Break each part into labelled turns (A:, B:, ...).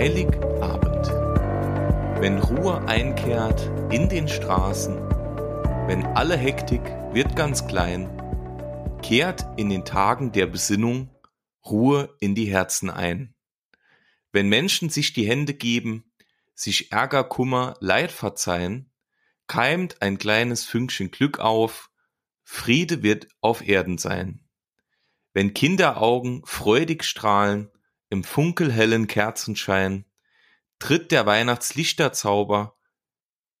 A: Heiligabend. Wenn Ruhe einkehrt in den Straßen, wenn alle Hektik wird ganz klein, kehrt in den Tagen der Besinnung Ruhe in die Herzen ein. Wenn Menschen sich die Hände geben, sich Ärger, Kummer, Leid verzeihen, keimt ein kleines Fünkchen Glück auf, Friede wird auf Erden sein. Wenn Kinderaugen freudig strahlen, im funkelhellen Kerzenschein tritt der Weihnachtslichterzauber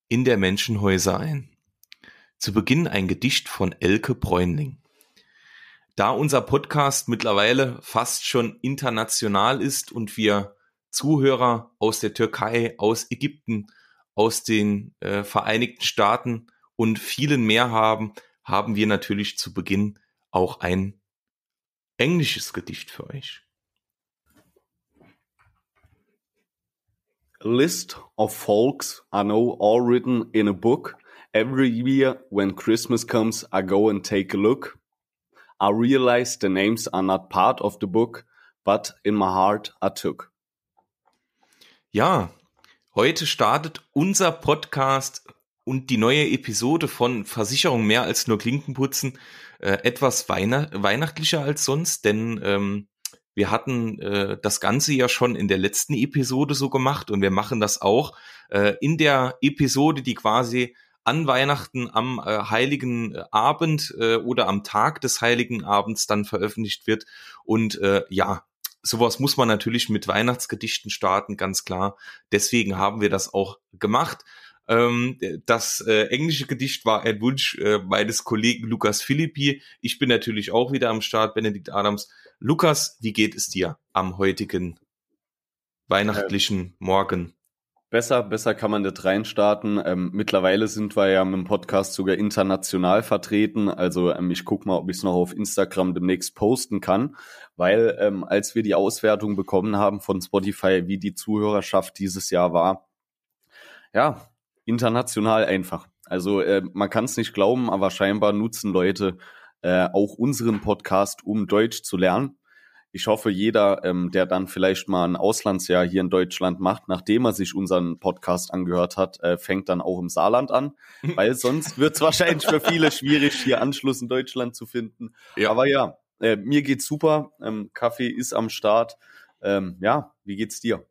A: in der Menschenhäuser ein. Zu Beginn ein Gedicht von Elke Bräunling. Da unser Podcast mittlerweile fast schon international ist und wir Zuhörer aus der Türkei, aus Ägypten, aus den äh, Vereinigten Staaten und vielen mehr haben, haben wir natürlich zu Beginn auch ein englisches Gedicht für euch.
B: List of folks I know all written in a book. Every year when Christmas comes, I go and take a look. I realize the names are not part of the book, but in my heart I took.
A: Ja, heute startet unser Podcast und die neue Episode von Versicherung mehr als nur Klinkenputzen äh, etwas weihn weihnachtlicher als sonst, denn ähm, wir hatten äh, das Ganze ja schon in der letzten Episode so gemacht und wir machen das auch äh, in der Episode, die quasi an Weihnachten am äh, heiligen Abend äh, oder am Tag des heiligen Abends dann veröffentlicht wird. Und äh, ja, sowas muss man natürlich mit Weihnachtsgedichten starten, ganz klar. Deswegen haben wir das auch gemacht. Ähm, das äh, englische Gedicht war ein Wunsch äh, meines Kollegen Lukas Philippi. Ich bin natürlich auch wieder am Start, Benedikt Adams. Lukas, wie geht es dir am heutigen weihnachtlichen äh, Morgen?
B: Besser, besser kann man nicht reinstarten. Ähm, mittlerweile sind wir ja mit dem Podcast sogar international vertreten. Also ähm, ich guck mal, ob ich es noch auf Instagram demnächst posten kann, weil ähm, als wir die Auswertung bekommen haben von Spotify, wie die Zuhörerschaft dieses Jahr war, ja, international einfach. Also äh, man kann es nicht glauben, aber scheinbar nutzen Leute äh, auch unseren Podcast, um Deutsch zu lernen. Ich hoffe, jeder, ähm, der dann vielleicht mal ein Auslandsjahr hier in Deutschland macht, nachdem er sich unseren Podcast angehört hat, äh, fängt dann auch im Saarland an, weil sonst wird es wahrscheinlich für viele schwierig, hier Anschluss in Deutschland zu finden. Ja. Aber ja, äh, mir geht's super. Ähm, Kaffee ist am Start. Ähm, ja, wie geht's dir?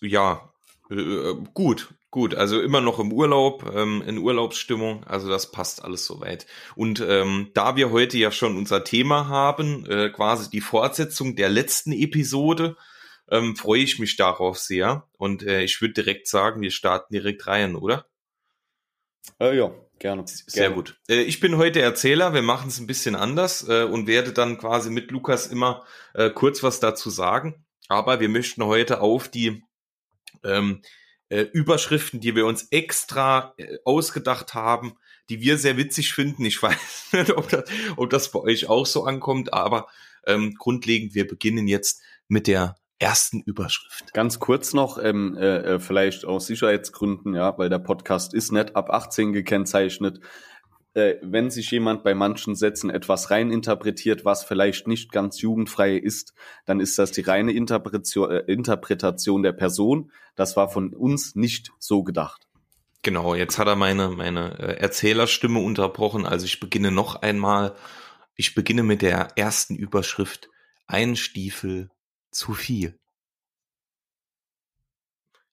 A: Ja, äh, gut, gut. Also immer noch im Urlaub, ähm, in Urlaubsstimmung. Also das passt alles soweit. Und ähm, da wir heute ja schon unser Thema haben, äh, quasi die Fortsetzung der letzten Episode, ähm, freue ich mich darauf sehr. Und äh, ich würde direkt sagen, wir starten direkt rein, oder?
B: Äh, ja, gerne.
A: Sehr gerne. gut. Äh, ich bin heute Erzähler. Wir machen es ein bisschen anders äh, und werde dann quasi mit Lukas immer äh, kurz was dazu sagen. Aber wir möchten heute auf die ähm, äh, Überschriften, die wir uns extra äh, ausgedacht haben, die wir sehr witzig finden. Ich weiß nicht, ob das, ob das bei euch auch so ankommt, aber ähm, grundlegend, wir beginnen jetzt mit der ersten Überschrift.
B: Ganz kurz noch, ähm, äh, äh vielleicht aus Sicherheitsgründen, ja, weil der Podcast ist nicht ab 18 gekennzeichnet äh, wenn sich jemand bei manchen Sätzen etwas reininterpretiert, was vielleicht nicht ganz jugendfrei ist, dann ist das die reine Interpretation, äh, Interpretation der Person. Das war von uns nicht so gedacht.
A: Genau, jetzt hat er meine, meine äh, Erzählerstimme unterbrochen. Also ich beginne noch einmal. Ich beginne mit der ersten Überschrift. Ein Stiefel zu viel.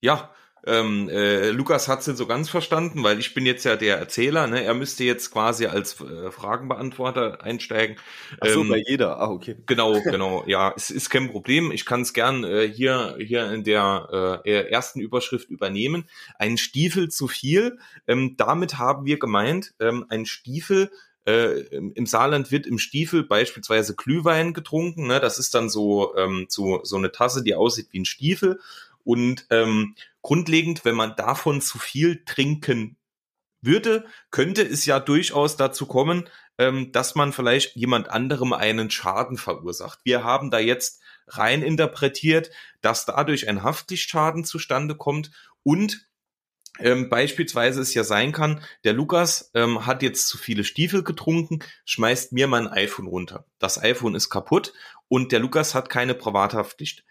A: Ja, ähm, äh, Lukas nicht so ganz verstanden, weil ich bin jetzt ja der Erzähler, ne? Er müsste jetzt quasi als äh, Fragenbeantworter einsteigen.
B: Ach so, ähm, bei jeder. Ah, okay.
A: Genau, genau. Ja, es ist kein Problem. Ich kann es gern äh, hier hier in der äh, ersten Überschrift übernehmen. Ein Stiefel zu viel. Ähm, damit haben wir gemeint, ähm, ein Stiefel äh, im Saarland wird im Stiefel beispielsweise Glühwein getrunken. Ne? Das ist dann so, ähm, so, so eine Tasse, die aussieht wie ein Stiefel. Und ähm, grundlegend, wenn man davon zu viel trinken würde, könnte es ja durchaus dazu kommen, ähm, dass man vielleicht jemand anderem einen Schaden verursacht. Wir haben da jetzt rein interpretiert, dass dadurch ein Haftpflichtschaden zustande kommt und ähm, beispielsweise es ja sein kann, der Lukas ähm, hat jetzt zu viele Stiefel getrunken, schmeißt mir mein iPhone runter. Das iPhone ist kaputt und der Lukas hat keine Privathaftpflicht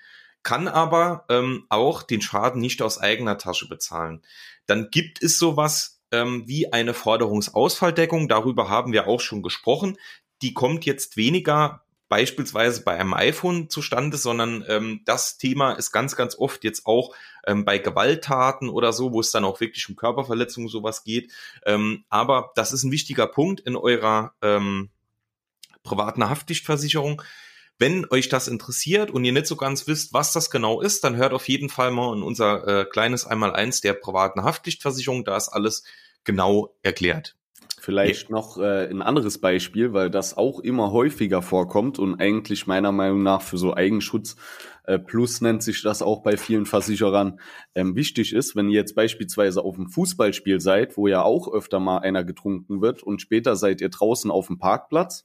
A: kann aber ähm, auch den Schaden nicht aus eigener Tasche bezahlen. Dann gibt es sowas ähm, wie eine Forderungsausfalldeckung. Darüber haben wir auch schon gesprochen. Die kommt jetzt weniger beispielsweise bei einem iPhone zustande, sondern ähm, das Thema ist ganz, ganz oft jetzt auch ähm, bei Gewalttaten oder so, wo es dann auch wirklich um Körperverletzungen sowas geht. Ähm, aber das ist ein wichtiger Punkt in eurer ähm, privaten Haftpflichtversicherung. Wenn euch das interessiert und ihr nicht so ganz wisst, was das genau ist, dann hört auf jeden Fall mal in unser äh, kleines Einmaleins der privaten Haftpflichtversicherung. Da ist alles genau erklärt.
B: Vielleicht ja. noch äh, ein anderes Beispiel, weil das auch immer häufiger vorkommt und eigentlich meiner Meinung nach für so Eigenschutz äh, plus nennt sich das auch bei vielen Versicherern ähm, wichtig ist, wenn ihr jetzt beispielsweise auf einem Fußballspiel seid, wo ja auch öfter mal einer getrunken wird und später seid ihr draußen auf dem Parkplatz,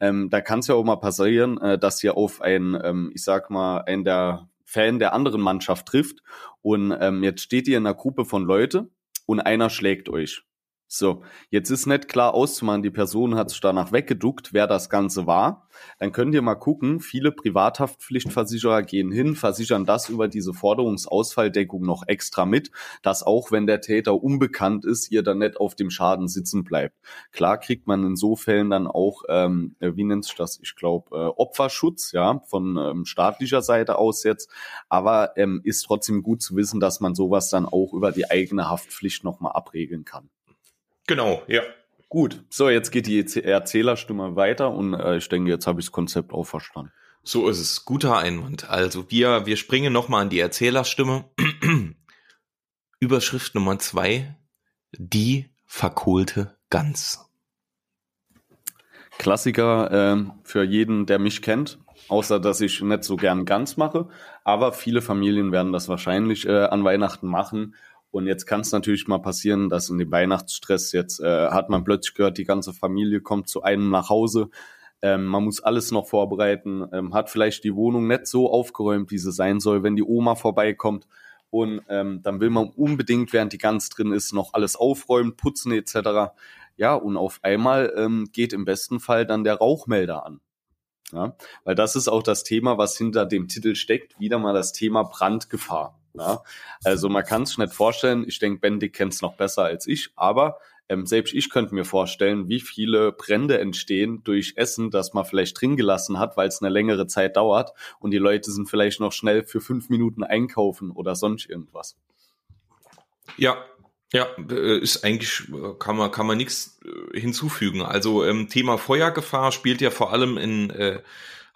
B: ähm, da kann es ja auch mal passieren, äh, dass ihr auf einen, ähm, ich sag mal, einen der Fan der anderen Mannschaft trifft und ähm, jetzt steht ihr in einer Gruppe von Leute und einer schlägt euch. So, jetzt ist nicht klar auszumachen, die Person hat sich danach weggeduckt, wer das Ganze war. Dann könnt ihr mal gucken, viele Privathaftpflichtversicherer gehen hin, versichern das über diese Forderungsausfalldeckung noch extra mit, dass auch wenn der Täter unbekannt ist, ihr dann nicht auf dem Schaden sitzen bleibt. Klar kriegt man in so Fällen dann auch, ähm, äh, wie nennt sich das, ich glaube, äh, Opferschutz, ja, von ähm, staatlicher Seite aus jetzt, aber ähm, ist trotzdem gut zu wissen, dass man sowas dann auch über die eigene Haftpflicht nochmal abregeln kann.
A: Genau, ja.
B: Gut, so jetzt geht die Erzählerstimme weiter und äh, ich denke, jetzt habe ich das Konzept auch verstanden.
A: So ist es. Guter Einwand. Also wir, wir springen nochmal an die Erzählerstimme. Überschrift Nummer zwei. Die verkohlte Gans.
B: Klassiker äh, für jeden, der mich kennt, außer dass ich nicht so gern Gans mache. Aber viele Familien werden das wahrscheinlich äh, an Weihnachten machen und jetzt kann es natürlich mal passieren, dass in dem Weihnachtsstress jetzt äh, hat man plötzlich gehört, die ganze Familie kommt zu einem nach Hause. Ähm, man muss alles noch vorbereiten, ähm, hat vielleicht die Wohnung nicht so aufgeräumt, wie sie sein soll, wenn die Oma vorbeikommt. Und ähm, dann will man unbedingt, während die Gans drin ist, noch alles aufräumen, putzen etc. Ja, und auf einmal ähm, geht im besten Fall dann der Rauchmelder an. Ja, weil das ist auch das Thema, was hinter dem Titel steckt, wieder mal das Thema Brandgefahr. Ja? Also man kann es nicht vorstellen. Ich denke, Bendig kennt es noch besser als ich, aber ähm, selbst ich könnte mir vorstellen, wie viele Brände entstehen durch Essen, das man vielleicht drin gelassen hat, weil es eine längere Zeit dauert und die Leute sind vielleicht noch schnell für fünf Minuten einkaufen oder sonst irgendwas.
A: Ja, ja, äh, ist eigentlich, äh, kann man, kann man nichts äh, hinzufügen. Also ähm, Thema Feuergefahr spielt ja vor allem in äh,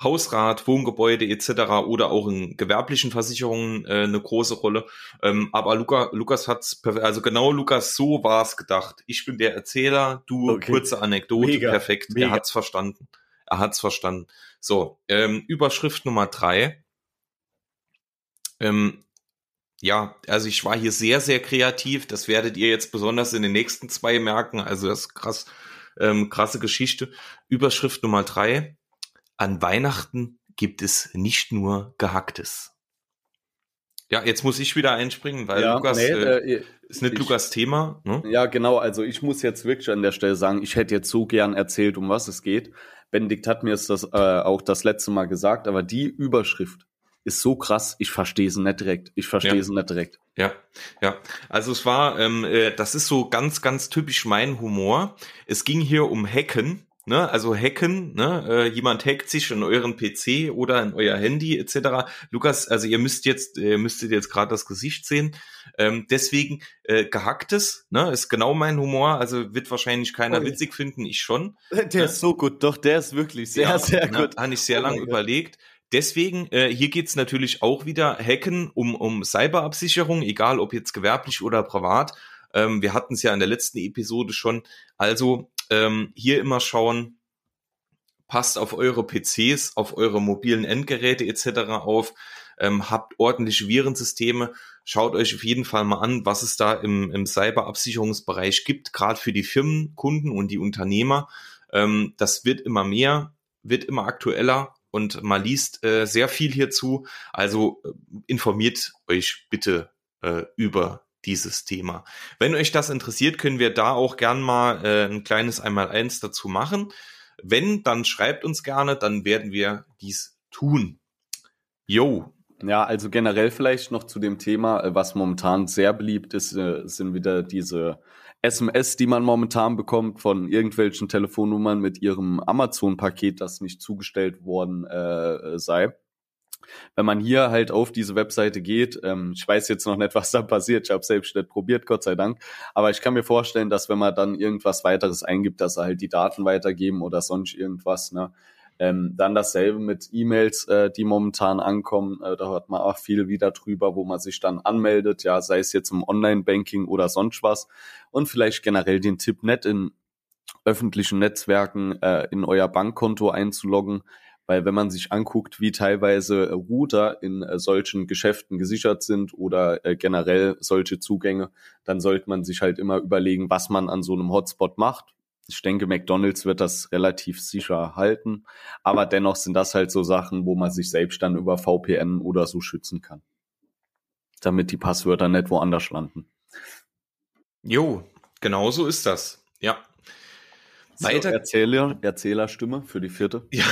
A: Hausrat, Wohngebäude etc. oder auch in gewerblichen Versicherungen äh, eine große Rolle. Ähm, aber Luca, Lukas hat's, also genau Lukas, so war es gedacht. Ich bin der Erzähler, du okay. kurze Anekdote, Mega. perfekt. Mega. Er hat's verstanden. Er hat's verstanden. So, ähm, Überschrift Nummer drei. Ähm, ja, also ich war hier sehr, sehr kreativ. Das werdet ihr jetzt besonders in den nächsten zwei merken. Also das ist krass, ähm, krasse Geschichte. Überschrift Nummer drei. An Weihnachten gibt es nicht nur Gehacktes. Ja, jetzt muss ich wieder einspringen, weil ja, Lukas nee, äh, äh, ist nicht ich, Lukas Thema.
B: Ne? Ja, genau. Also ich muss jetzt wirklich an der Stelle sagen, ich hätte jetzt so gern erzählt, um was es geht. Benedikt hat mir das äh, auch das letzte Mal gesagt, aber die Überschrift ist so krass, ich verstehe sie nicht direkt. Ich verstehe ja. sie nicht direkt.
A: Ja, ja. Also es war, ähm, äh, das ist so ganz, ganz typisch mein Humor. Es ging hier um Hacken Ne, also hacken, ne, äh, jemand hackt sich in euren PC oder in euer Handy etc. Lukas, also ihr müsst jetzt, ihr müsstet jetzt gerade das Gesicht sehen. Ähm, deswegen äh, gehacktes, ne, ist genau mein Humor. Also wird wahrscheinlich keiner oh, witzig finden, ich schon.
B: Der ne? ist so gut, doch, der ist wirklich sehr, ja, sehr ne, gut.
A: Habe ich sehr oh lange überlegt. Deswegen, äh, hier geht's natürlich auch wieder Hacken um, um Cyberabsicherung, egal ob jetzt gewerblich oder privat. Ähm, wir hatten es ja in der letzten Episode schon. Also ähm, hier immer schauen, passt auf eure PCs, auf eure mobilen Endgeräte etc. auf, ähm, habt ordentliche Virensysteme, schaut euch auf jeden Fall mal an, was es da im, im Cyberabsicherungsbereich gibt, gerade für die Firmenkunden und die Unternehmer. Ähm, das wird immer mehr, wird immer aktueller und man liest äh, sehr viel hierzu. Also äh, informiert euch bitte äh, über dieses Thema. Wenn euch das interessiert, können wir da auch gern mal äh, ein kleines Einmaleins dazu machen. Wenn, dann schreibt uns gerne, dann werden wir dies tun. Jo,
B: Ja, also generell vielleicht noch zu dem Thema, äh, was momentan sehr beliebt ist, äh, sind wieder diese SMS, die man momentan bekommt von irgendwelchen Telefonnummern mit ihrem Amazon-Paket, das nicht zugestellt worden äh, sei. Wenn man hier halt auf diese Webseite geht, ähm, ich weiß jetzt noch nicht, was da passiert, ich habe selbst nicht probiert, Gott sei Dank, aber ich kann mir vorstellen, dass wenn man dann irgendwas weiteres eingibt, dass er halt die Daten weitergeben oder sonst irgendwas, ne, ähm, dann dasselbe mit E-Mails, äh, die momentan ankommen. Äh, da hört man auch viel wieder drüber, wo man sich dann anmeldet, ja, sei es jetzt im Online-Banking oder sonst was. Und vielleicht generell den Tipp nicht in öffentlichen Netzwerken äh, in euer Bankkonto einzuloggen, weil wenn man sich anguckt, wie teilweise Router in äh, solchen Geschäften gesichert sind oder äh, generell solche Zugänge, dann sollte man sich halt immer überlegen, was man an so einem Hotspot macht ich denke, McDonald's wird das relativ sicher halten. Aber dennoch sind das halt so Sachen, wo man sich selbst dann über VPN oder so schützen kann. Damit die Passwörter nicht woanders landen.
A: Jo, genau so ist das. Ja.
B: Weiter. So, Erzähler, Erzählerstimme für die vierte. Ja.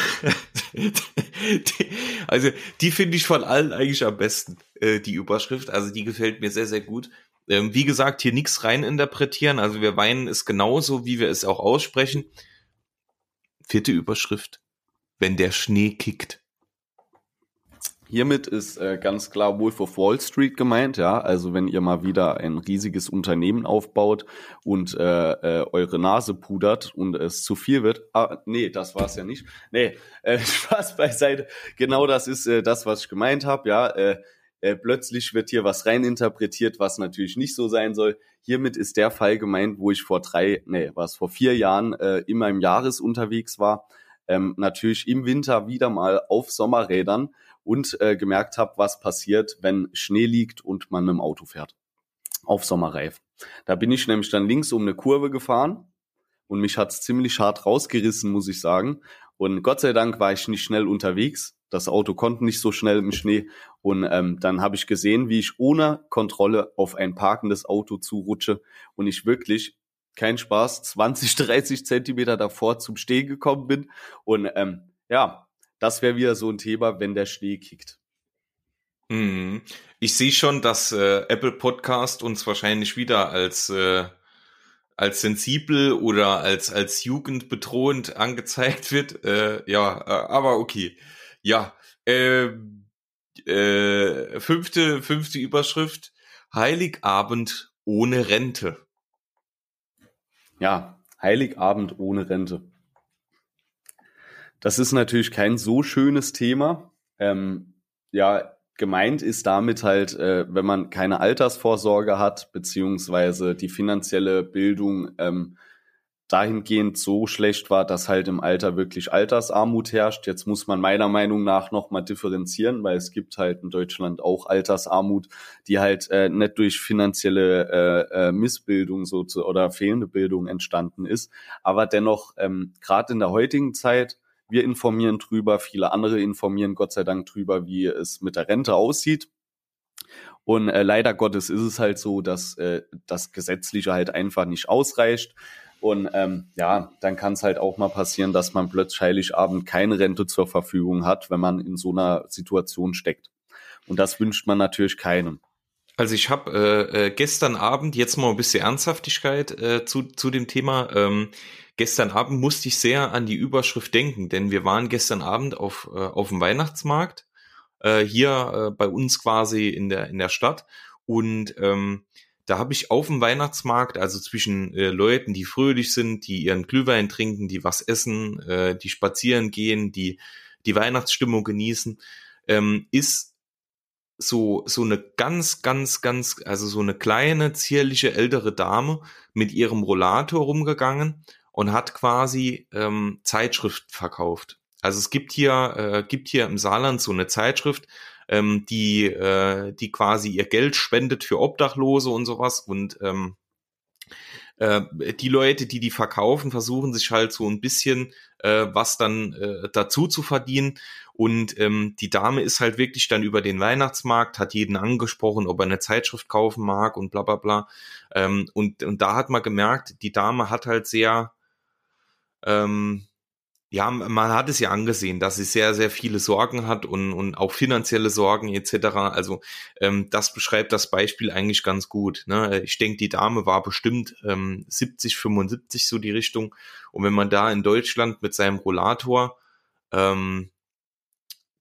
A: also, die finde ich von allen eigentlich am besten, äh, die Überschrift. Also, die gefällt mir sehr, sehr gut. Ähm, wie gesagt, hier nichts reininterpretieren. Also wir weinen es genauso, wie wir es auch aussprechen. Vierte Überschrift. Wenn der Schnee kickt.
B: Hiermit ist äh, ganz klar Wolf of Wall Street gemeint, ja. Also wenn ihr mal wieder ein riesiges Unternehmen aufbaut und äh, äh, eure Nase pudert und es zu viel wird. Ah, nee, das war's ja nicht. Nee, äh, Spaß beiseite. Genau das ist äh, das, was ich gemeint habe, ja. Äh, äh, plötzlich wird hier was reininterpretiert, was natürlich nicht so sein soll. Hiermit ist der Fall gemeint, wo ich vor drei, nee, was vor vier Jahren äh, immer im Jahres unterwegs war, ähm, natürlich im Winter wieder mal auf Sommerrädern und äh, gemerkt habe, was passiert, wenn Schnee liegt und man mit dem Auto fährt. Auf Sommerreifen. Da bin ich nämlich dann links um eine Kurve gefahren und mich hat's ziemlich hart rausgerissen, muss ich sagen. Und Gott sei Dank war ich nicht schnell unterwegs. Das Auto konnte nicht so schnell im Schnee. Und ähm, dann habe ich gesehen, wie ich ohne Kontrolle auf ein parkendes Auto zurutsche und ich wirklich kein Spaß, 20, 30 Zentimeter davor zum Stehen gekommen bin. Und ähm, ja, das wäre wieder so ein Thema, wenn der Schnee kickt.
A: Mhm. Ich sehe schon, dass äh, Apple Podcast uns wahrscheinlich wieder als äh, als sensibel oder als als jugendbedrohend angezeigt wird. Äh, ja, äh, aber okay. Ja, äh, äh, fünfte fünfte Überschrift: Heiligabend ohne Rente.
B: Ja, Heiligabend ohne Rente. Das ist natürlich kein so schönes Thema. Ähm, ja, gemeint ist damit halt, äh, wenn man keine Altersvorsorge hat, beziehungsweise die finanzielle Bildung ähm, dahingehend so schlecht war, dass halt im Alter wirklich Altersarmut herrscht. Jetzt muss man meiner Meinung nach nochmal differenzieren, weil es gibt halt in Deutschland auch Altersarmut, die halt äh, nicht durch finanzielle äh, äh, Missbildung so zu, oder fehlende Bildung entstanden ist. Aber dennoch, ähm, gerade in der heutigen Zeit, wir informieren drüber, viele andere informieren Gott sei Dank drüber, wie es mit der Rente aussieht. Und äh, leider Gottes ist es halt so, dass äh, das Gesetzliche halt einfach nicht ausreicht. Und ähm, ja, dann kann es halt auch mal passieren, dass man plötzlich Heiligabend keine Rente zur Verfügung hat, wenn man in so einer Situation steckt. Und das wünscht man natürlich keinem.
A: Also ich habe äh, äh, gestern Abend jetzt mal ein bisschen Ernsthaftigkeit äh, zu, zu dem Thema. Ähm, gestern Abend musste ich sehr an die Überschrift denken, denn wir waren gestern Abend auf, äh, auf dem Weihnachtsmarkt äh, hier äh, bei uns quasi in der, in der Stadt und ähm, da habe ich auf dem Weihnachtsmarkt, also zwischen äh, Leuten, die fröhlich sind, die ihren Glühwein trinken, die was essen, äh, die spazieren gehen, die die Weihnachtsstimmung genießen, ähm, ist so, so eine ganz, ganz, ganz, also so eine kleine, zierliche ältere Dame mit ihrem Rollator rumgegangen und hat quasi ähm, Zeitschrift verkauft. Also es gibt hier, äh, gibt hier im Saarland so eine Zeitschrift, ähm, die, äh, die quasi ihr Geld spendet für Obdachlose und sowas und ähm, äh, die Leute, die die verkaufen, versuchen sich halt so ein bisschen äh, was dann äh, dazu zu verdienen. Und ähm, die Dame ist halt wirklich dann über den Weihnachtsmarkt, hat jeden angesprochen, ob er eine Zeitschrift kaufen mag und bla bla bla. Ähm, und, und da hat man gemerkt, die Dame hat halt sehr, ähm, ja, man hat es ja angesehen, dass sie sehr, sehr viele Sorgen hat und, und auch finanzielle Sorgen etc. Also ähm, das beschreibt das Beispiel eigentlich ganz gut. Ne? Ich denke, die Dame war bestimmt ähm, 70, 75 so die Richtung. Und wenn man da in Deutschland mit seinem Rollator ähm,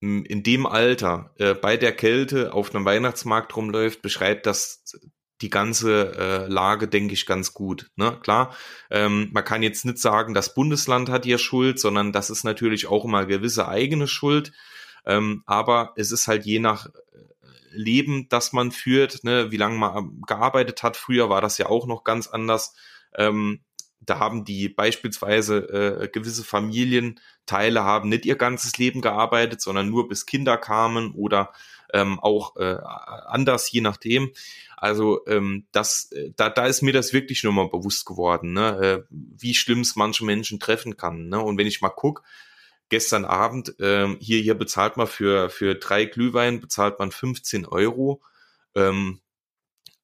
A: in dem Alter äh, bei der Kälte auf einem Weihnachtsmarkt rumläuft, beschreibt das die ganze äh, Lage, denke ich, ganz gut. Ne? Klar, ähm, man kann jetzt nicht sagen, das Bundesland hat hier Schuld, sondern das ist natürlich auch immer gewisse eigene Schuld. Ähm, aber es ist halt je nach äh, Leben, das man führt, ne, wie lange man gearbeitet hat. Früher war das ja auch noch ganz anders. Ähm, da haben die beispielsweise äh, gewisse Familienteile haben nicht ihr ganzes Leben gearbeitet, sondern nur bis Kinder kamen oder ähm, auch äh, anders, je nachdem. Also ähm, das, äh, da, da ist mir das wirklich nur mal bewusst geworden, ne? äh, wie schlimm es manche Menschen treffen kann. Ne? Und wenn ich mal guck, gestern Abend ähm, hier hier bezahlt man für für drei Glühwein bezahlt man 15 Euro. Ähm,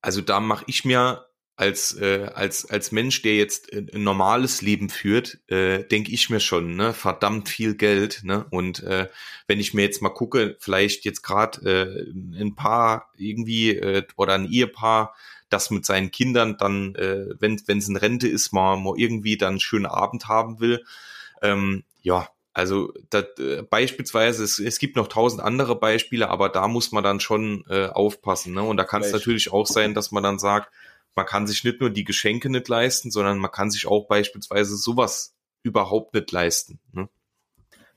A: also da mache ich mir als äh, als als Mensch, der jetzt ein normales Leben führt, äh, denke ich mir schon, ne, verdammt viel Geld, ne? Und äh, wenn ich mir jetzt mal gucke, vielleicht jetzt gerade äh, ein Paar irgendwie äh, oder ein Ehepaar, das mit seinen Kindern dann, äh, wenn es in Rente ist, mal, mal irgendwie dann einen schönen Abend haben will, ähm, ja, also das, äh, beispielsweise, es, es gibt noch tausend andere Beispiele, aber da muss man dann schon äh, aufpassen. Ne? Und da kann es natürlich auch sein, dass man dann sagt, man kann sich nicht nur die Geschenke nicht leisten, sondern man kann sich auch beispielsweise sowas überhaupt nicht leisten. Ne?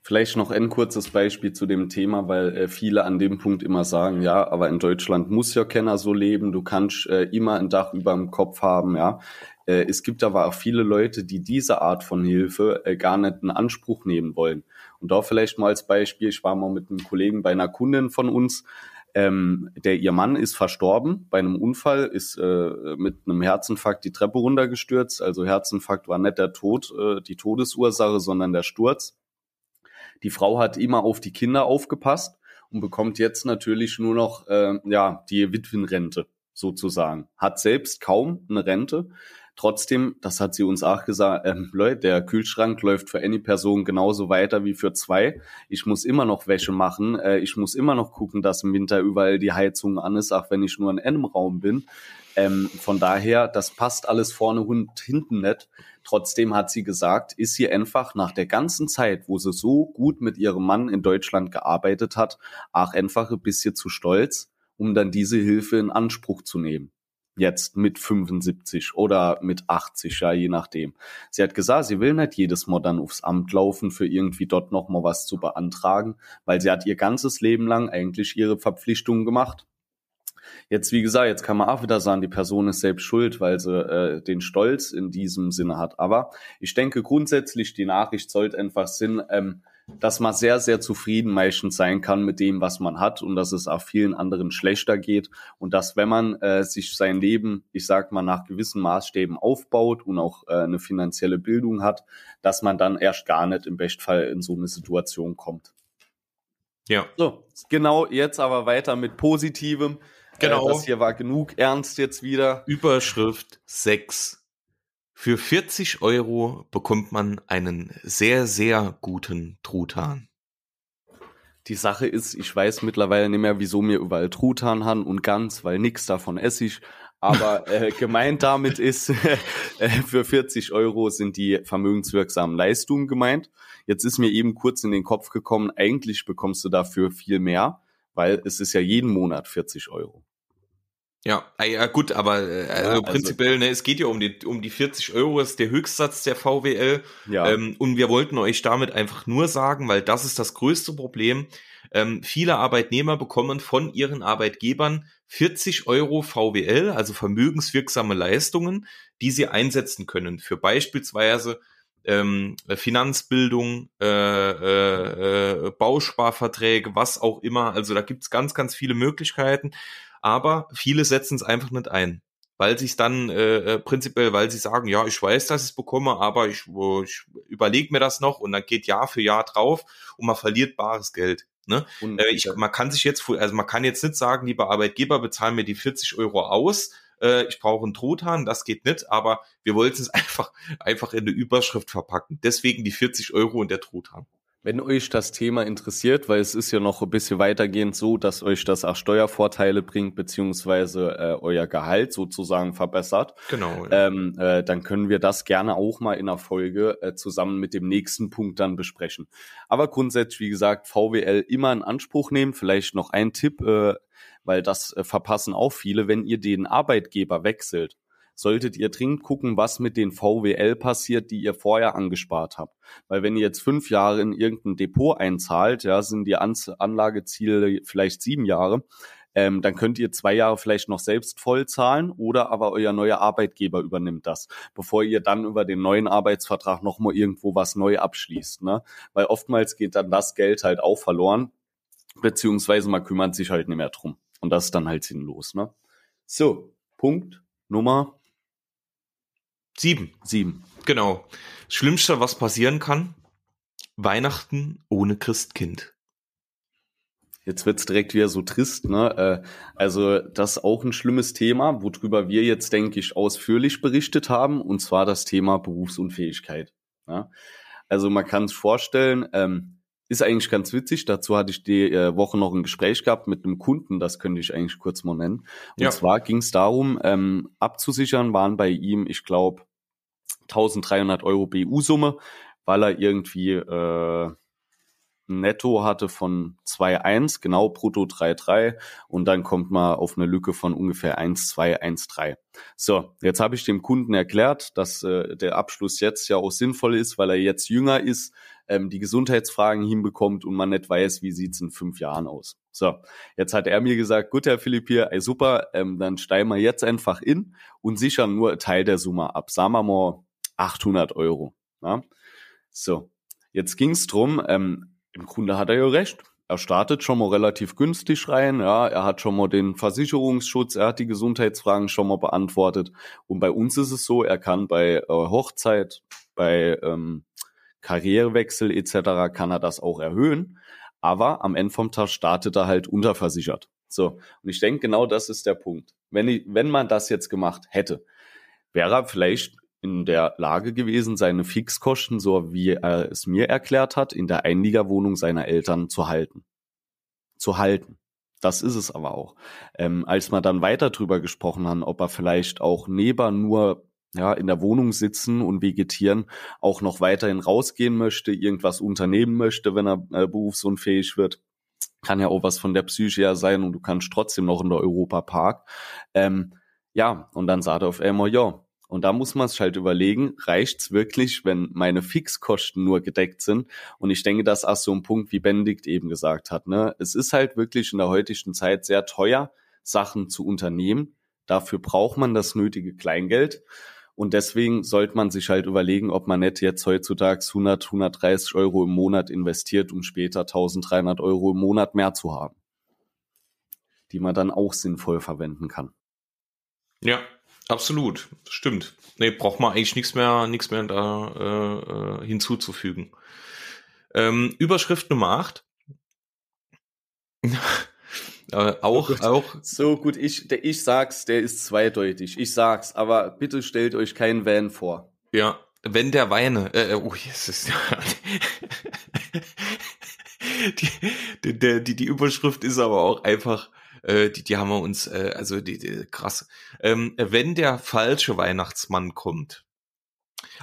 B: Vielleicht noch ein kurzes Beispiel zu dem Thema, weil äh, viele an dem Punkt immer sagen, ja, aber in Deutschland muss ja keiner so leben, du kannst äh, immer ein Dach über dem Kopf haben, ja. Äh, es gibt aber auch viele Leute, die diese Art von Hilfe äh, gar nicht in Anspruch nehmen wollen. Und da vielleicht mal als Beispiel, ich war mal mit einem Kollegen bei einer Kundin von uns, ähm, der ihr Mann ist verstorben bei einem Unfall, ist äh, mit einem Herzinfarkt die Treppe runtergestürzt. Also Herzinfarkt war nicht der Tod, äh, die Todesursache, sondern der Sturz. Die Frau hat immer auf die Kinder aufgepasst und bekommt jetzt natürlich nur noch äh, ja die Witwenrente sozusagen. Hat selbst kaum eine Rente, Trotzdem, das hat sie uns auch gesagt, ähm, Leute, der Kühlschrank läuft für eine Person genauso weiter wie für zwei. Ich muss immer noch Wäsche machen. Äh, ich muss immer noch gucken, dass im Winter überall die Heizung an ist, auch wenn ich nur in einem Raum bin. Ähm, von daher, das passt alles vorne und hinten nicht. Trotzdem hat sie gesagt, ist sie einfach nach der ganzen Zeit, wo sie so gut mit ihrem Mann in Deutschland gearbeitet hat, auch einfach ein bisschen zu stolz, um dann diese Hilfe in Anspruch zu nehmen jetzt mit 75 oder mit 80, ja, je nachdem. Sie hat gesagt, sie will nicht jedes Mal dann aufs Amt laufen, für irgendwie dort nochmal was zu beantragen, weil sie hat ihr ganzes Leben lang eigentlich ihre Verpflichtungen gemacht. Jetzt, wie gesagt, jetzt kann man auch wieder sagen, die Person ist selbst schuld, weil sie äh, den Stolz in diesem Sinne hat. Aber ich denke grundsätzlich, die Nachricht sollte einfach Sinn, ähm, dass man sehr, sehr zufrieden meistens sein kann mit dem, was man hat und dass es auch vielen anderen schlechter geht und dass, wenn man äh, sich sein Leben, ich sag mal, nach gewissen Maßstäben aufbaut und auch äh, eine finanzielle Bildung hat, dass man dann erst gar nicht im Bestfall in so eine Situation kommt. Ja. So, genau, jetzt aber weiter mit Positivem. Genau. Äh, das hier war genug ernst jetzt wieder.
A: Überschrift 6 für 40 Euro bekommt man einen sehr, sehr guten Truthahn.
B: Die Sache ist, ich weiß mittlerweile nicht mehr, wieso mir überall Truthahn haben und ganz, weil nix davon esse ich. Aber äh, gemeint damit ist, äh, für 40 Euro sind die vermögenswirksamen Leistungen gemeint. Jetzt ist mir eben kurz in den Kopf gekommen, eigentlich bekommst du dafür viel mehr, weil es ist ja jeden Monat 40 Euro.
A: Ja, ah, ja gut, aber äh, also ja, prinzipiell, also, ne, es geht ja um die um die 40 Euro, ist der Höchstsatz der VWL. Ja. Ähm, und wir wollten euch damit einfach nur sagen, weil das ist das größte Problem. Ähm, viele Arbeitnehmer bekommen von ihren Arbeitgebern 40 Euro VWL, also vermögenswirksame Leistungen, die sie einsetzen können für beispielsweise ähm, Finanzbildung, äh, äh, äh, Bausparverträge, was auch immer. Also da gibt's ganz, ganz viele Möglichkeiten aber viele setzen es einfach nicht ein, weil sich dann äh, äh, prinzipiell, weil sie sagen, ja, ich weiß, dass ich es bekomme, aber ich, ich überlege mir das noch und dann geht Jahr für Jahr drauf und man verliert bares Geld. Ne? Äh, ich, man kann sich jetzt, also man kann jetzt nicht sagen, lieber Arbeitgeber, bezahlen mir die 40 Euro aus, äh, ich brauche einen Truthahn, das geht nicht, aber wir wollten es einfach, einfach in eine Überschrift verpacken. Deswegen die 40 Euro und der Truthahn.
B: Wenn euch das Thema interessiert, weil es ist ja noch ein bisschen weitergehend so, dass euch das auch Steuervorteile bringt, beziehungsweise äh, euer Gehalt sozusagen verbessert,
A: Genau. Ja.
B: ähm, äh, dann können wir das gerne auch mal in der Folge äh, zusammen mit dem nächsten Punkt dann besprechen. Aber grundsätzlich, wie gesagt, VWL immer in Anspruch nehmen. Vielleicht noch ein Tipp, äh, weil das äh, verpassen auch viele, wenn ihr den Arbeitgeber wechselt solltet ihr dringend gucken, was mit den VWL passiert, die ihr vorher angespart habt. Weil wenn ihr jetzt fünf Jahre in irgendein Depot einzahlt, ja, sind die An Anlageziele vielleicht sieben Jahre, ähm, dann könnt ihr zwei Jahre vielleicht noch selbst voll zahlen oder aber euer neuer Arbeitgeber übernimmt das, bevor ihr dann über den neuen Arbeitsvertrag nochmal irgendwo was neu abschließt. Ne? Weil oftmals geht dann das Geld halt auch verloren, beziehungsweise man kümmert sich halt nicht mehr drum. Und das ist dann halt sinnlos. Ne? So, Punkt Nummer
A: Sieben.
B: sieben.
A: Genau. Das Schlimmste, was passieren kann, Weihnachten ohne Christkind.
B: Jetzt wird's direkt wieder so trist, ne? Äh, Also das ist auch ein schlimmes Thema, worüber wir jetzt, denke ich, ausführlich berichtet haben, und zwar das Thema Berufsunfähigkeit. Ja? Also man kann es vorstellen, ähm, ist eigentlich ganz witzig. Dazu hatte ich die äh, Woche noch ein Gespräch gehabt mit einem Kunden, das könnte ich eigentlich kurz mal nennen. Und
A: Ja.
B: zwar ging es darum, ähm, abzusichern waren bei ihm, ich glaube, 1300 Euro BU-Summe, weil er irgendwie äh, Netto hatte von 2,1, genau brutto 3,3 und dann kommt man auf eine Lücke von ungefähr 1,2, 1,3. So, jetzt habe ich dem Kunden erklärt, dass äh, der Abschluss jetzt ja auch sinnvoll ist, weil er jetzt jünger ist, ähm, die Gesundheitsfragen hinbekommt und man nicht weiß, wie sieht's in fünf Jahren aus. So, jetzt hat er mir gesagt, gut, Herr Philipp hier, ey, super, ähm, dann steigen wir jetzt einfach in und sichern nur Teil der Summe ab. Sagen wir mal 800 Euro. Ja? So, jetzt ging's drum, ähm, im Grunde hat er ja recht. Er startet schon mal relativ günstig rein, ja, er hat schon mal den Versicherungsschutz, er hat die Gesundheitsfragen schon mal beantwortet. Und bei uns ist es so, er kann bei äh, Hochzeit, bei ähm, Karrierewechsel etc. kann er das auch erhöhen. Aber am Ende vom Tag startet er halt unterversichert. So, und ich denke, genau das ist der Punkt. Wenn, ich, wenn man das jetzt gemacht hätte, wäre er vielleicht in der Lage gewesen, seine Fixkosten, so wie er es mir erklärt hat, in der Einliegerwohnung seiner Eltern zu halten. Zu halten. Das ist es aber auch. Ähm, als wir dann weiter drüber gesprochen haben, ob er vielleicht auch neben nur ja, in der Wohnung sitzen und vegetieren, auch noch weiterhin rausgehen möchte, irgendwas unternehmen möchte, wenn er äh, berufsunfähig wird. Kann ja auch was von der Psyche her sein und du kannst trotzdem noch in der Europa Park. Ähm, ja, und dann sagt er auf einmal, ja, und da muss man sich halt überlegen, reicht's wirklich, wenn meine Fixkosten nur gedeckt sind? Und ich denke, das ist auch so ein Punkt, wie Benedikt eben gesagt hat. Ne? Es ist halt wirklich in der heutigen Zeit sehr teuer, Sachen zu unternehmen. Dafür braucht man das nötige Kleingeld. Und deswegen sollte man sich halt überlegen, ob man nicht jetzt heutzutage 100, 130 Euro im Monat investiert, um später 1300 Euro im Monat mehr zu haben. Die man dann auch sinnvoll verwenden kann.
A: Ja, absolut. Stimmt. Nee, braucht man eigentlich nichts mehr, nichts mehr da äh, äh, hinzuzufügen. Ähm, Überschrift Nummer 8. äh, auch,
B: Oh
A: auch,
B: So gut, ich, der, ich sag's, der ist zweideutig. Ich sag's, aber bitte stellt euch keinen Van vor.
A: ja, wenn der Weine, äh, oh, Jesus. die, die, die, die Überschrift ist aber auch einfach, äh, die, die haben wir uns, äh, also die, die krass. Ähm, wenn der falsche Weihnachtsmann kommt.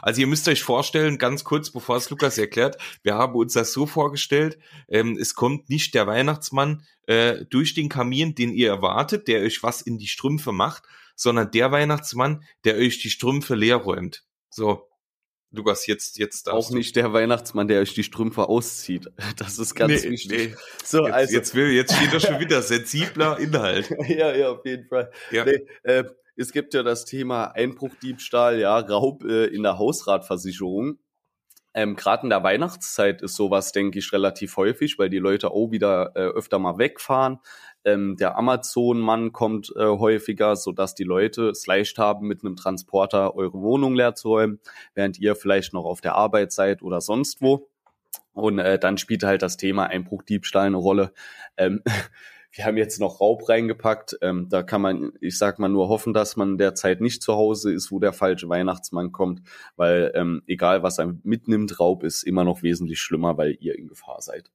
A: Also ihr müsst euch vorstellen, ganz kurz, bevor es Lukas erklärt, wir haben uns das so vorgestellt, ähm, es kommt nicht der Weihnachtsmann äh, durch den Kamin, den ihr erwartet, der euch was in die Strümpfe macht, sondern der Weihnachtsmann, der euch die Strümpfe leer räumt. So, Lukas, jetzt, jetzt darfst
B: Auch nicht der Weihnachtsmann, der euch die Strümpfe auszieht. Das ist ganz
A: nee,
B: wichtig.
A: Nee.
B: So,
A: Jetzt,
B: also.
A: jetzt, will, jetzt steht da schon wieder sensibler Inhalt.
B: ja, ja, auf jeden Fall.
A: Ja.
B: Nee, äh, es gibt ja das Thema Einbruchdiebstahl, ja, Raub äh, in der Hausratversicherung. Ähm, Gerade in der Weihnachtszeit ist sowas, denke ich, relativ häufig, weil die Leute auch wieder äh, öfter mal wegfahren. Ähm, der Amazon-Mann kommt äh, häufiger, sodass die Leute es leicht haben, mit einem Transporter eure Wohnung leer zu räumen, während ihr vielleicht noch auf der Arbeit seid oder sonst wo. Und äh, dann spielt halt das Thema Einbruchdiebstahl eine Rolle. Ähm, wir haben jetzt noch Raub reingepackt. Ähm, da kann man, ich sag mal, nur hoffen, dass man derzeit nicht zu Hause ist, wo der falsche Weihnachtsmann kommt, weil ähm, egal was er mitnimmt, Raub ist immer noch wesentlich schlimmer, weil ihr in Gefahr seid.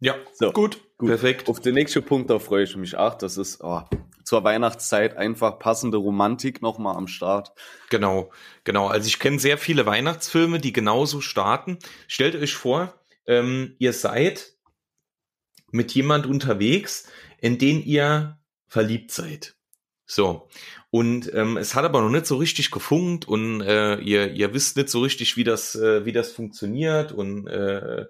A: Ja, so, gut, gut, perfekt.
B: Auf den nächsten Punkt, da freue ich mich auch. Das ist oh, zur Weihnachtszeit einfach passende Romantik nochmal am Start.
A: Genau, genau. Also ich kenne sehr viele Weihnachtsfilme, die genauso starten. Stellt euch vor, ähm, ihr seid mit jemand unterwegs, in den ihr verliebt seid. So. Und ähm, es hat aber noch nicht so richtig gefunkt und äh, ihr, ihr wisst nicht so richtig, wie das, äh, wie das funktioniert und äh,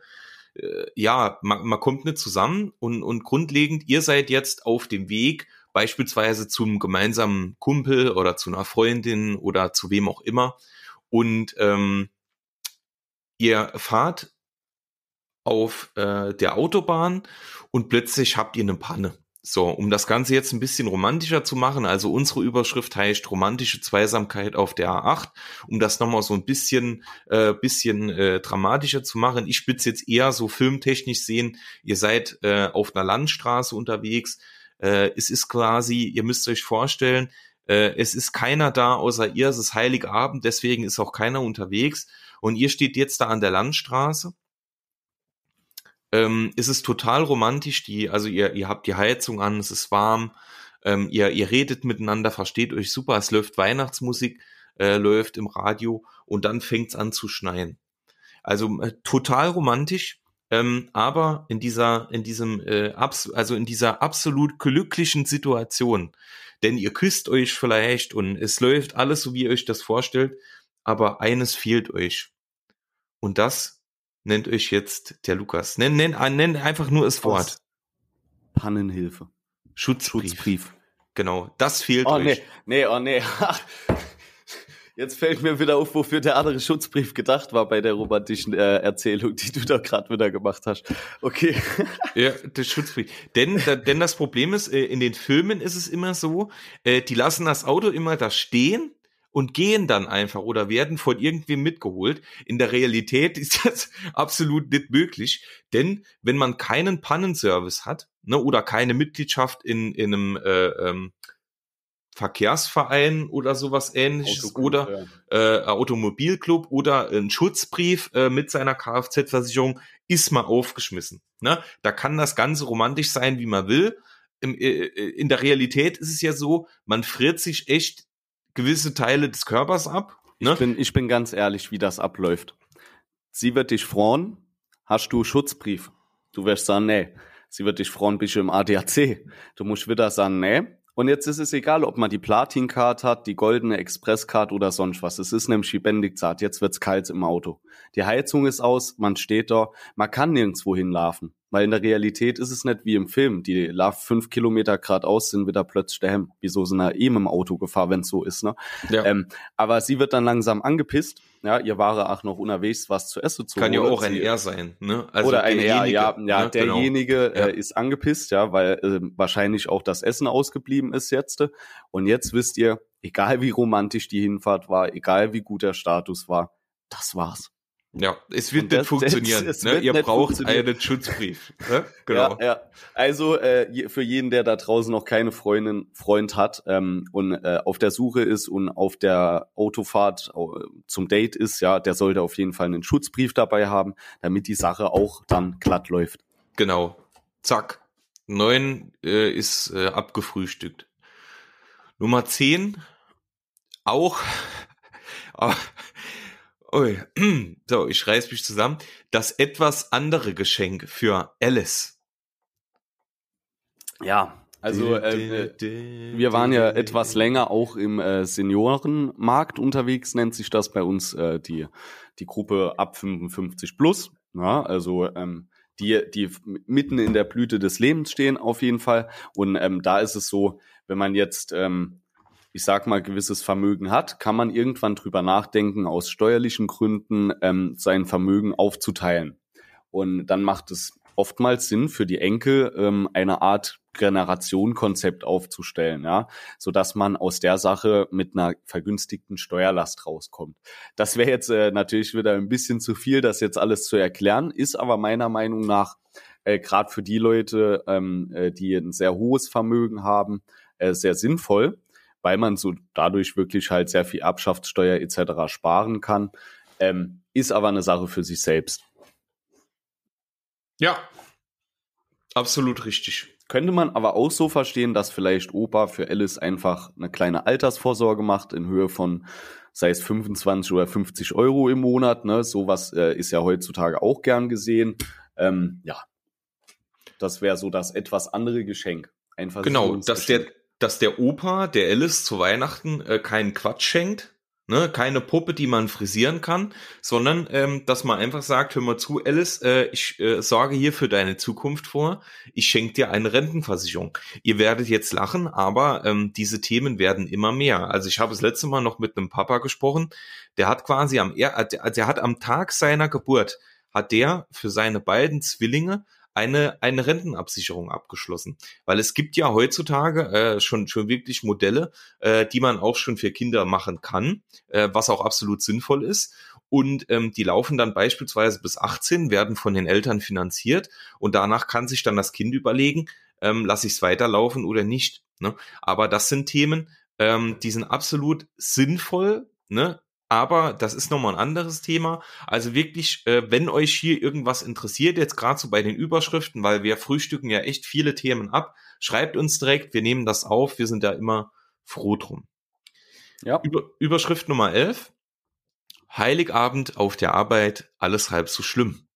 A: äh, ja, man, man kommt nicht zusammen und, und grundlegend, ihr seid jetzt auf dem Weg, beispielsweise zum gemeinsamen Kumpel oder zu einer Freundin oder zu wem auch immer. Und ähm, ihr fahrt auf äh, der Autobahn und plötzlich habt ihr eine Panne. So, um das Ganze jetzt ein bisschen romantischer zu machen, also unsere Überschrift heißt romantische Zweisamkeit auf der A8, um das nochmal so ein bisschen, äh, bisschen äh, dramatischer zu machen. Ich spitze jetzt eher so filmtechnisch sehen, ihr seid äh, auf einer Landstraße unterwegs, äh, es ist quasi, ihr müsst euch vorstellen, äh, es ist keiner da außer ihr, es ist Heiligabend, deswegen ist auch keiner unterwegs. Und ihr steht jetzt da an der Landstraße ähm, ist es total romantisch. Die, also ihr, ihr habt die Heizung an, es ist warm, ähm, ihr, ihr redet miteinander, versteht euch super, es läuft Weihnachtsmusik, äh, läuft im Radio und dann fängt's an zu schneien. Also äh, total romantisch. Ähm, aber in dieser, in diesem, äh, abs also in dieser absolut glücklichen Situation, denn ihr küsst euch vielleicht und es läuft alles so, wie ihr euch das vorstellt, aber eines fehlt euch. Und das nennt euch jetzt der Lukas. Nenn, nenn, nenn einfach nur das Wort.
B: Pannenhilfe.
A: Schutzbrief. Schutzbrief. Genau, das fehlt
B: oh,
A: euch.
B: Nee, nee, oh nee. Jetzt fällt mir wieder auf, wofür der andere Schutzbrief gedacht war bei der romantischen äh, Erzählung, die du da gerade wieder gemacht hast. Okay.
A: ja, der Schutzbrief. Denn, da, denn das Problem ist, äh, in den Filmen ist es immer so, äh, die lassen das Auto immer da stehen und gehen dann einfach oder werden von irgendwem mitgeholt. In der Realität ist das absolut nicht möglich, denn wenn man keinen Pannenservice hat ne, oder keine Mitgliedschaft in, in einem äh, ähm, Verkehrsverein oder sowas ähnliches Autoclub, oder ja. äh, Automobilclub oder ein Schutzbrief äh, mit seiner Kfz-Versicherung ist mal aufgeschmissen. Ne? Da kann das Ganze romantisch sein, wie man will. Im, äh, äh in der Realität ist es ja so, man friert sich echt gewisse Teile des Körpers ab.
B: Ne? Ich, bin, ich bin ganz ehrlich, wie das abläuft. Sie wird dich freuen, hast du Schutzbrief. Du wirst sagen, nee. Sie wird dich freuen, bist du im ADAC. Du musst wieder sagen, nee. Und jetzt ist es egal, ob man die Platin-Card hat, die goldene Express-Card oder sonst was. Es ist nämlich lebendig zart. Jetzt wird's kalt im Auto. Die Heizung ist aus, man steht da, man kann nirgendwo hinlaufen. Weil in der Realität ist es nicht wie im Film. Die laufen fünf Kilometer geradeaus, sind wieder plötzlich daheim. Wieso sind da eben im Auto gefahren, wenn es so ist, ne? Ja. Ähm, aber sie wird dann langsam angepisst. Ja, ihr war auch noch unterwegs, was zu essen zu
A: Kann ja auch ein R sein, ne?
B: Also oder ein R, ja, ja, ne? derjenige genau. äh, ist angepisst, ja, weil äh, wahrscheinlich auch das Essen ausgeblieben ist jetzt. Und jetzt wisst ihr, egal wie romantisch die Hinfahrt war, egal wie gut der Status war, das war's.
A: Ja, es wird das, nicht funktionieren. Das, ne? Ihr braucht einen Schutzbrief. Ne?
B: Genau. Ja, ja. Also äh, für jeden, der da draußen noch keine Freundin, Freund hat ähm, und äh, auf der Suche ist und auf der Autofahrt äh, zum Date ist, ja, der sollte auf jeden Fall einen Schutzbrief dabei haben, damit die Sache auch dann glatt läuft.
A: Genau. Zack. Neun äh, ist äh, abgefrühstückt. Nummer zehn auch. Ui. So, ich reiß mich zusammen. Das etwas andere Geschenk für Alice.
B: Ja, also äh, wir waren ja etwas länger auch im äh, Seniorenmarkt unterwegs, nennt sich das bei uns äh, die die Gruppe ab 55 plus. Ja, also ähm, die die mitten in der Blüte des Lebens stehen auf jeden Fall. Und ähm, da ist es so, wenn man jetzt ähm, ich sag mal, gewisses Vermögen hat, kann man irgendwann drüber nachdenken, aus steuerlichen Gründen ähm, sein Vermögen aufzuteilen. Und dann macht es oftmals Sinn für die Enkel, ähm, eine Art Generationenkonzept aufzustellen, ja, so dass man aus der Sache mit einer vergünstigten Steuerlast rauskommt. Das wäre jetzt äh, natürlich wieder ein bisschen zu viel, das jetzt alles zu erklären, ist aber meiner Meinung nach äh, gerade für die Leute, ähm, äh, die ein sehr hohes Vermögen haben, äh, sehr sinnvoll, weil man so dadurch wirklich halt sehr viel Erbschaftssteuer etc. sparen kann. Ähm, ist aber eine Sache für sich selbst.
A: Ja, absolut richtig.
B: Könnte man aber auch so verstehen, dass vielleicht Opa für Alice einfach eine kleine Altersvorsorge macht in Höhe von sei es 25 oder 50 Euro im Monat. Ne? Sowas äh, ist ja heutzutage auch gern gesehen. Ähm, ja, das wäre so das etwas andere Geschenk.
A: Einfach genau, dass der, dass der Opa der Alice zu Weihnachten äh, keinen Quatsch schenkt, Ne, keine Puppe, die man frisieren kann, sondern ähm, dass man einfach sagt, hör mal zu, Alice, äh, ich äh, sorge hier für deine Zukunft vor, ich schenke dir eine Rentenversicherung. Ihr werdet jetzt lachen, aber ähm, diese Themen werden immer mehr. Also ich habe das letzte Mal noch mit einem Papa gesprochen, der hat quasi am, er, der, der hat am Tag seiner Geburt, hat der für seine beiden Zwillinge eine, eine Rentenabsicherung abgeschlossen. Weil es gibt ja heutzutage äh, schon, schon wirklich Modelle, äh, die man auch schon für Kinder machen kann, äh, was auch absolut sinnvoll ist. Und ähm, die laufen dann beispielsweise bis 18, werden von den Eltern finanziert und danach kann sich dann das Kind überlegen, ähm, lasse ich es weiterlaufen oder nicht. Ne? Aber das sind Themen, ähm, die sind absolut sinnvoll, ne? Aber das ist nochmal ein anderes Thema. Also wirklich, äh, wenn euch hier irgendwas interessiert, jetzt gerade so bei den Überschriften, weil wir frühstücken ja echt viele Themen ab, schreibt uns direkt, wir nehmen das auf, wir sind da immer froh drum. Ja. Über, Überschrift Nummer 11. Heiligabend auf der Arbeit, alles halb so schlimm.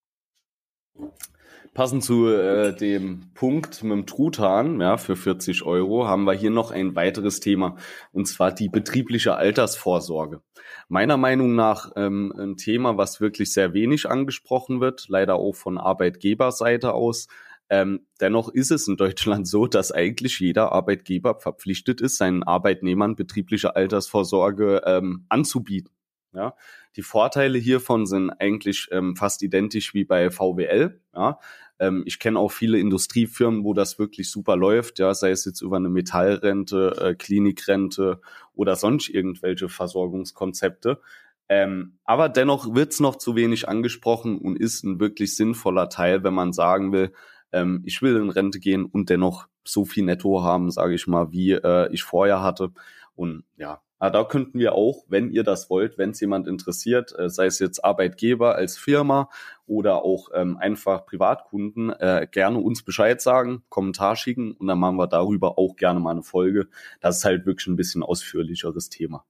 B: Passend zu äh, dem Punkt mit dem Truthahn, ja, für 40 Euro, haben wir hier noch ein weiteres Thema, und zwar die betriebliche Altersvorsorge. Meiner Meinung nach ähm, ein Thema, was wirklich sehr wenig angesprochen wird, leider auch von Arbeitgeberseite aus. Ähm, dennoch ist es in Deutschland so, dass eigentlich jeder Arbeitgeber verpflichtet ist, seinen Arbeitnehmern betriebliche Altersvorsorge ähm, anzubieten. Ja, die Vorteile hiervon sind eigentlich ähm, fast identisch wie bei VWL. Ja, ähm, ich kenne auch viele Industriefirmen, wo das wirklich super läuft. Ja, sei es jetzt über eine Metallrente, äh, Klinikrente oder sonst irgendwelche Versorgungskonzepte. Ähm, aber dennoch wird es noch zu wenig angesprochen und ist ein wirklich sinnvoller Teil, wenn man sagen will, ähm, ich will in Rente gehen und dennoch so viel Netto haben, sage ich mal, wie äh, ich vorher hatte. Und ja, aber da könnten wir auch, wenn ihr das wollt, wenn es jemand interessiert, äh, sei es jetzt Arbeitgeber als Firma oder auch ähm, einfach Privatkunden, äh, gerne uns Bescheid sagen, Kommentar schicken und dann machen wir darüber auch gerne mal eine Folge. Das ist halt wirklich ein bisschen ausführlicheres Thema.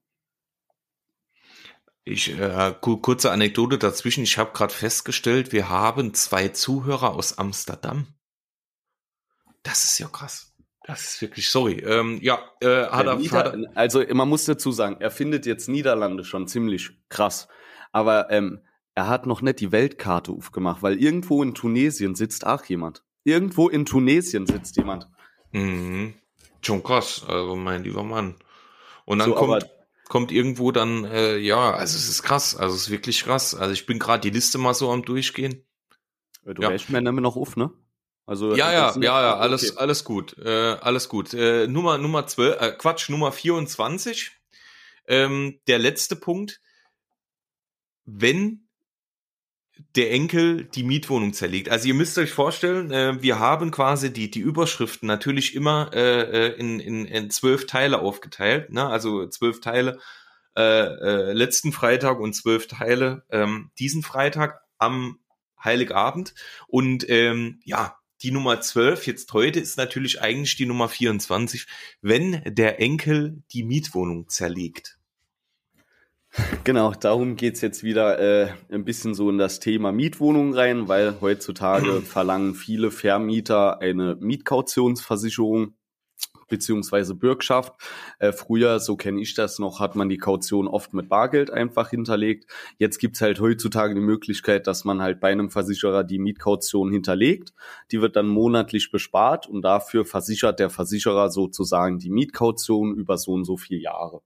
A: Ich äh, kurze Anekdote dazwischen. Ich habe gerade festgestellt, wir haben zwei Zuhörer aus Amsterdam. Das ist ja krass. Das ist wirklich, sorry. Ähm, ja,
B: äh, hat er, Nieder hat er, Also man muss dazu sagen, er findet jetzt Niederlande schon ziemlich krass. Aber ähm, er hat noch nicht die Weltkarte aufgemacht, weil irgendwo in Tunesien sitzt auch jemand. Irgendwo in Tunesien sitzt jemand.
A: Mhm. Schon krass, also mein lieber Mann. Und dann so, kommt, kommt irgendwo dann, äh, ja, also es ist krass, also es ist wirklich krass. Also ich bin gerade die Liste mal so am Durchgehen.
B: Du ja. mir nämlich noch auf, ne?
A: Also ja, ja, ja, ja, alles, okay. alles gut, äh, alles gut. Äh, Nummer, Nummer 12, äh, Quatsch, Nummer 24. Ähm, der letzte Punkt. Wenn der Enkel die Mietwohnung zerlegt. Also ihr müsst euch vorstellen, äh, wir haben quasi die, die Überschriften natürlich immer äh, äh in, in, in zwölf Teile aufgeteilt. Ne? Also zwölf Teile äh, äh, letzten Freitag und zwölf Teile ähm, diesen Freitag am Heiligabend. Und ähm, ja, die Nummer 12 jetzt heute ist natürlich eigentlich die Nummer 24, wenn der Enkel die Mietwohnung zerlegt.
B: Genau, darum geht's jetzt wieder äh, ein bisschen so in das Thema Mietwohnung rein, weil heutzutage verlangen viele Vermieter eine Mietkautionsversicherung beziehungsweise Bürgschaft. Äh, früher, so kenne ich das noch, hat man die Kaution oft mit Bargeld einfach hinterlegt. Jetzt gibt's halt heutzutage die Möglichkeit, dass man halt bei einem Versicherer die Mietkaution hinterlegt. Die wird dann monatlich bespart und dafür versichert der Versicherer sozusagen die Mietkaution über so und so viele Jahre.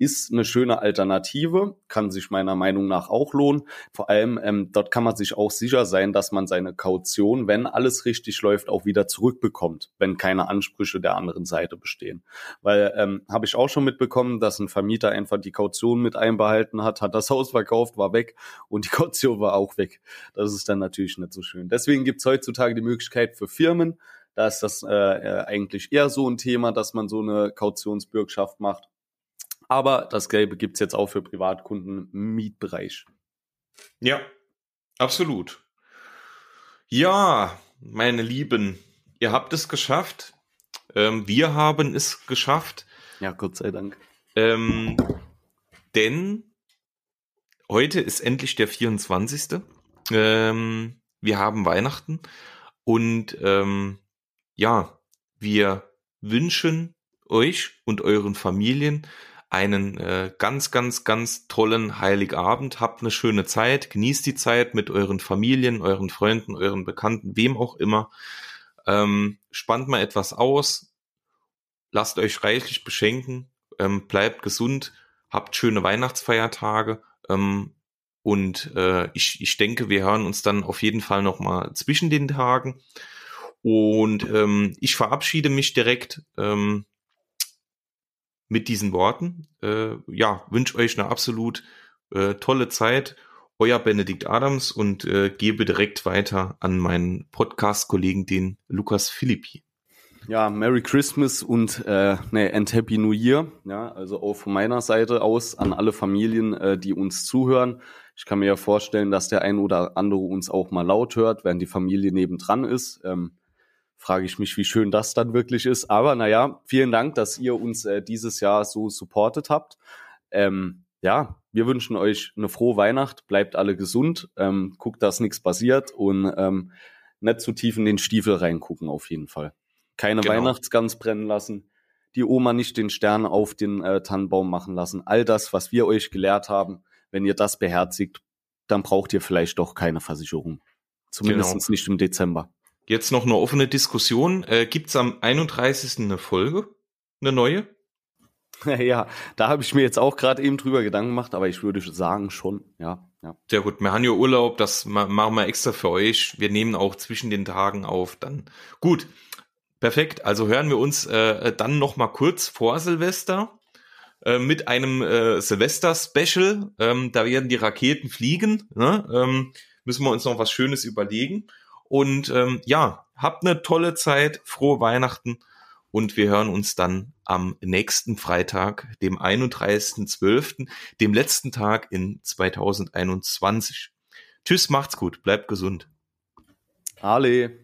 B: Ist eine schöne Alternative, kann sich meiner Meinung nach auch lohnen. Vor allem ähm, dort kann man sich auch sicher sein, dass man seine Kaution, wenn alles richtig läuft, auch wieder zurückbekommt, wenn keine Ansprüche der anderen Seite bestehen. Weil ähm, habe ich auch schon mitbekommen, dass ein Vermieter einfach die Kaution mit einbehalten hat, hat das Haus verkauft, war weg und die Kaution war auch weg. Das ist dann natürlich nicht so schön. Deswegen gibt es heutzutage die Möglichkeit für Firmen, da ist das äh, äh, eigentlich eher so ein Thema, dass man so eine Kautionsbürgschaft macht aber das Gelbe gibt's jetzt auch für Privatkunden im Mietbereich.
A: Ja, absolut. Ja, meine Lieben, ihr habt es geschafft. Ähm, wir haben es geschafft.
B: Ja, Gott sei Dank.
A: Ähm, denn heute ist endlich der 24. Ähm, wir haben Weihnachten und ähm, ja, wir wünschen euch und euren Familien einen äh, ganz, ganz, ganz tollen Heiligabend. Habt eine schöne Zeit, genießt die Zeit mit euren Familien, euren Freunden, euren Bekannten, wem auch immer. Ähm, spannt mal etwas aus, lasst euch reichlich beschenken, ähm, bleibt gesund, habt schöne Weihnachtsfeiertage ähm, und äh, ich, ich denke, wir hören uns dann auf jeden Fall noch mal zwischen den Tagen. Und ähm, ich verabschiede mich direkt. Ähm, mit diesen Worten. Äh, ja, wünsche euch eine absolut äh, tolle Zeit. Euer Benedikt Adams und äh, gebe direkt weiter an meinen Podcast-Kollegen, den Lukas Philippi.
B: Ja, Merry Christmas und äh, ne, and Happy New Year. Ja, also auch von meiner Seite aus an alle Familien, äh, die uns zuhören. Ich kann mir ja vorstellen, dass der ein oder andere uns auch mal laut hört, während die Familie nebendran ist. Ähm, frage ich mich, wie schön das dann wirklich ist. Aber naja, vielen Dank, dass ihr uns äh, dieses Jahr so supportet habt. Ähm, ja, wir wünschen euch eine frohe Weihnacht, bleibt alle gesund, ähm, guckt, dass nichts passiert und ähm, nicht zu tief in den Stiefel reingucken auf jeden Fall. Keine genau. Weihnachtsgans brennen lassen, die Oma nicht den Stern auf den äh, Tannenbaum machen lassen. All das, was wir euch gelehrt haben, wenn ihr das beherzigt, dann braucht ihr vielleicht doch keine Versicherung. Zumindest genau. nicht im Dezember.
A: Jetzt noch eine offene Diskussion. Äh, Gibt am 31. eine Folge? Eine neue?
B: Ja, da habe ich mir jetzt auch gerade eben drüber Gedanken gemacht, aber ich würde sagen schon, ja. ja.
A: Sehr gut, wir haben ja Urlaub, das machen wir extra für euch. Wir nehmen auch zwischen den Tagen auf, dann. Gut, perfekt. Also hören wir uns äh, dann noch mal kurz vor Silvester äh, mit einem äh, Silvester-Special. Ähm, da werden die Raketen fliegen. Ne? Ähm, müssen wir uns noch was Schönes überlegen. Und ähm, ja, habt eine tolle Zeit, frohe Weihnachten und wir hören uns dann am nächsten Freitag, dem 31.12., dem letzten Tag in 2021. Tschüss, macht's gut, bleibt gesund.
B: Ale.